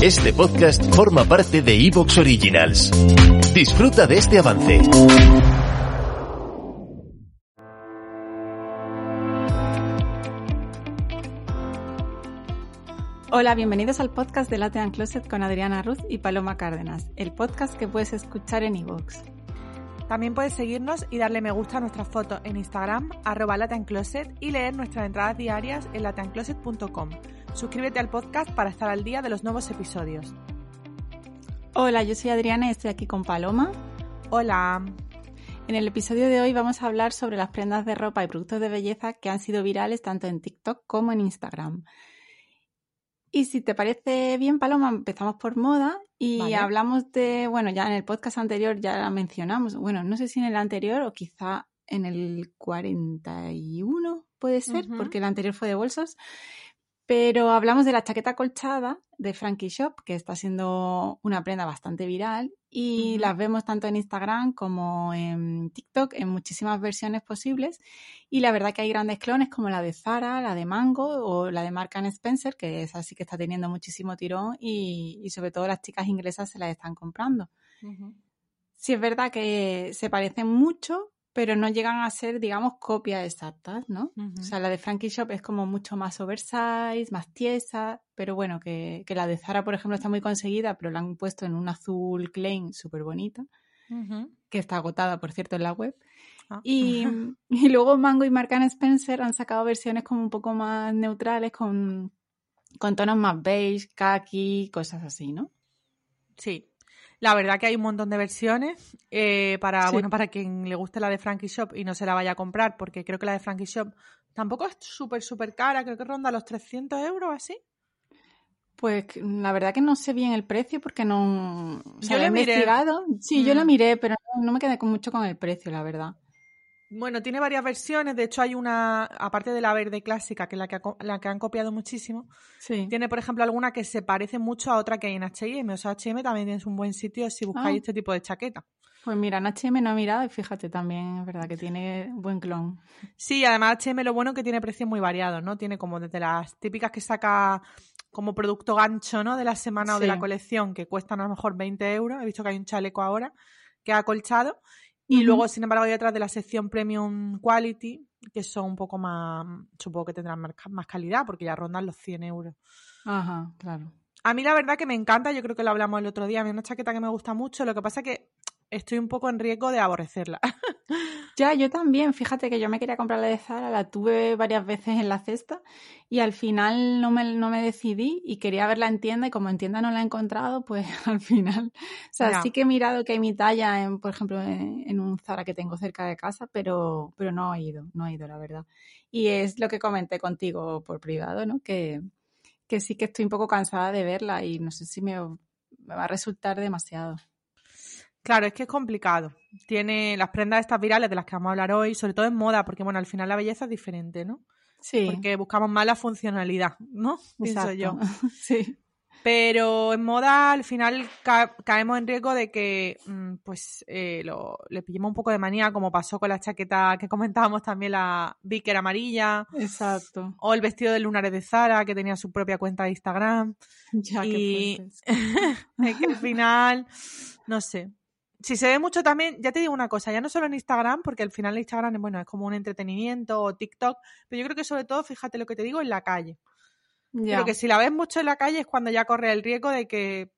Este podcast forma parte de Evox Originals. Disfruta de este avance. Hola, bienvenidos al podcast de Latean Closet con Adriana Ruz y Paloma Cárdenas, el podcast que puedes escuchar en iVoox. También puedes seguirnos y darle me gusta a nuestras fotos en Instagram, arroba lateancloset y leer nuestras entradas diarias en lateancloset.com. Suscríbete al podcast para estar al día de los nuevos episodios. Hola, yo soy Adriana y estoy aquí con Paloma. Hola. En el episodio de hoy vamos a hablar sobre las prendas de ropa y productos de belleza que han sido virales tanto en TikTok como en Instagram. Y si te parece bien, Paloma, empezamos por moda y Vale. hablamos de, bueno, ya en el podcast anterior ya la mencionamos, bueno, no sé si en el anterior o quizá en el 41 puede ser, porque el anterior fue de bolsos, pero hablamos de la chaqueta colchada de Frankie Shop, que está siendo una prenda bastante viral y las vemos tanto en Instagram como en TikTok en muchísimas versiones posibles. Y la verdad que hay grandes clones como la de Zara, la de Mango o la de Mark and Spencer, que es así que está teniendo muchísimo tirón y, y sobre todo las chicas inglesas se las están comprando. Sí es verdad que se parecen mucho, pero no llegan a ser, digamos, copias exactas, ¿no? O sea, la de Frankie Shop es como mucho más oversize, más tiesa, pero bueno, que, que la de Zara, por ejemplo, está muy conseguida, pero la han puesto en un azul Klein súper bonita, que está agotada, por cierto, en la web. Ah. Y, y luego Mango y Marc Spencer han sacado versiones como un poco más neutrales, con, con tonos más beige, khaki, cosas así, ¿no? Sí. La verdad que hay un montón de versiones eh, para, Sí. bueno, para quien le guste la de Frankie Shop y no se la vaya a comprar, porque creo que la de Frankie Shop tampoco es súper, súper cara, creo que ronda los 300 euros así. Pues la verdad que no sé bien el precio porque no o sea, Yo lo he miré. investigado. Sí, yo la Mm. miré, pero no, no me quedé con mucho con el precio, la verdad. Bueno, tiene varias versiones, de hecho hay una, aparte de la verde clásica, que es la que, ha la que han copiado muchísimo, Sí. tiene por ejemplo alguna que se parece mucho a otra que hay en H&M, o sea, H&M también es un buen sitio si buscáis Ah. este tipo de chaqueta. Pues mira, en H&M no he mirado y fíjate también, es verdad que tiene buen clon. Sí, además H&M lo bueno es que tiene precios muy variados, ¿no? Tiene como desde las típicas que saca como producto gancho, ¿no? De la semana o de la colección, que cuestan a lo mejor 20 euros. He visto que hay un chaleco ahora que ha acolchado. Y luego, sin embargo, hay otras de la sección Premium Quality, que son un poco más, supongo que tendrán más ca- más calidad, porque ya rondan los 100 euros. Ajá, claro. A mí la verdad que me encanta, yo creo que lo hablamos el otro día, a mí es una chaqueta que me gusta mucho, lo que pasa es que estoy un poco en riesgo de aborrecerla. Ya, yo también, fíjate que yo me quería comprar la de Zara, la tuve varias veces en la cesta y al final no me, no me decidí y quería verla en tienda y como en tienda no la he encontrado, pues al final, o sea, Ya. sí que he mirado que hay mi talla, en, por ejemplo, en, en un Zara que tengo cerca de casa, pero, pero no he ido, no he ido, la verdad. Y es lo que comenté contigo por privado, ¿no? Que, que sí que estoy un poco cansada de verla y no sé si me, me va a resultar demasiado. Claro, es que es complicado. Tiene las prendas estas virales de las que vamos a hablar hoy, sobre todo en moda, porque bueno, al final la belleza es diferente, ¿no? Sí, Porque buscamos más la funcionalidad, ¿no? Pienso exacto. yo. Sí. Pero en moda al final ca- caemos en riesgo de que mm, pues eh, lo, le pillemos un poco de manía, como pasó con la chaqueta que comentábamos también, la Vicker amarilla, Exacto. o el vestido de lunares de Zara, que tenía su propia cuenta de Instagram. Ya, Y- que al final, no sé. Si se ve mucho también, ya te digo una cosa, ya no solo en Instagram, porque al final Instagram bueno, es como un entretenimiento o TikTok, pero yo creo que sobre todo, fíjate lo que te digo, en la calle. Ya. Que si la ves mucho en la calle es cuando ya corre el riesgo de que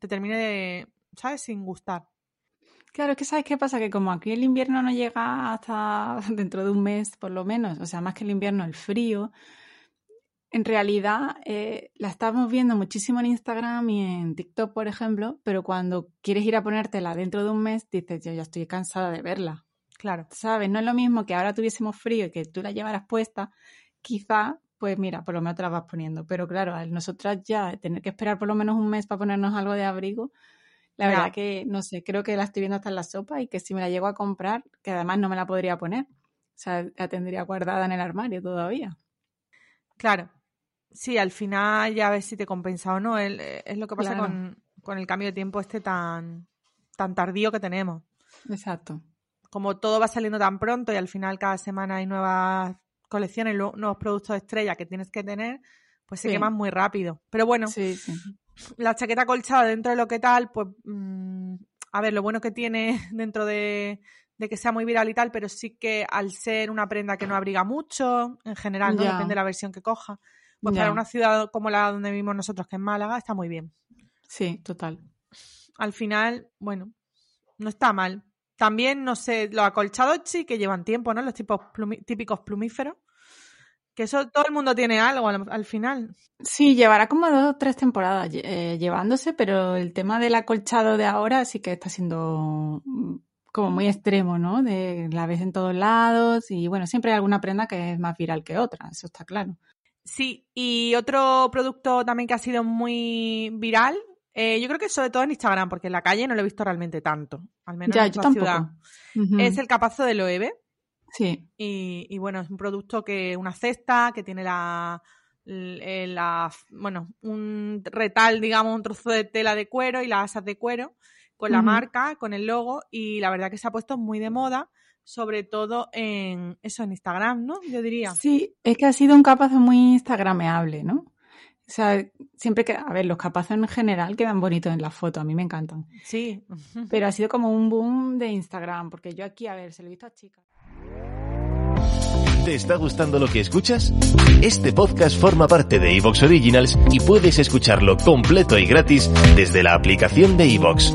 te termine de, ¿sabes? Sin gustar. Claro, es que ¿sabes qué pasa? Que como aquí el invierno no llega hasta dentro de un mes, por lo menos, o sea, más que el invierno, el frío, en realidad eh, la estamos viendo muchísimo en Instagram y en TikTok, por ejemplo, pero cuando quieres ir a ponértela dentro de un mes, dices, yo ya estoy cansada de verla. Claro. ¿Sabes? No es lo mismo que ahora tuviésemos frío y que tú la llevaras puesta, quizá, pues mira, por lo menos te la vas poniendo. Pero claro, al nosotras ya tener que esperar por lo menos un mes para ponernos algo de abrigo, la verdad que, no sé, creo que la estoy viendo hasta en la sopa y que si me la llego a comprar, que además no me la podría poner. O sea, la tendría guardada en el armario todavía. Claro. Sí, al final ya ves si te compensa o no. El- Es lo que pasa Claro. con, con el cambio de tiempo este tan, tan tardío que tenemos. Exacto. Como todo va saliendo tan pronto y al final cada semana hay nuevas colecciones, nuevos productos estrella que tienes que tener, pues se Sí. queman muy rápido. Pero bueno, Sí, sí. la chaqueta colchada dentro de lo que tal, pues, mm, a ver, lo bueno que tiene dentro de, de, que sea muy viral y tal, pero sí que al ser una prenda que no abriga mucho, en general, no depende de la versión que coja, pues para una ciudad como la donde vivimos nosotros, que es Málaga, está muy bien. Sí, total. Al final, bueno, no está mal. También, no sé, los acolchados sí que llevan tiempo, ¿no? Los tipos típicos plumíferos. Que eso todo el mundo tiene algo al, final. Sí, llevará como dos o tres temporadas eh, llevándose, pero el tema del acolchado de ahora sí que está siendo mm, como muy extremo, ¿no? De la ves en todos lados y bueno, siempre hay alguna prenda que es más viral que otra, eso está claro. Sí, y otro producto también que ha sido muy viral, eh, yo creo que sobre todo en Instagram, porque en la calle no lo he visto realmente tanto, al menos en esta ciudad. Es el capazo de Loewe, Sí. Y, bueno, es un producto que, una cesta que tiene la, la, bueno, un retal, digamos, un trozo de tela de cuero y las asas de cuero con la marca, con el logo y la verdad que se ha puesto muy de moda, sobre todo en eso, en Instagram, ¿no? Yo diría. Sí, es que ha sido un capazo muy instagrameable, ¿no? O sea, siempre que, a ver, los capazos en general quedan bonitos en la foto, a mí me encantan. Sí. Pero ha sido como un boom de Instagram, porque yo aquí, a ver, se lo he visto a chicas. ¿Te está gustando lo que escuchas? Este podcast forma parte de Evox Originals y puedes escucharlo completo y gratis desde la aplicación de Evox.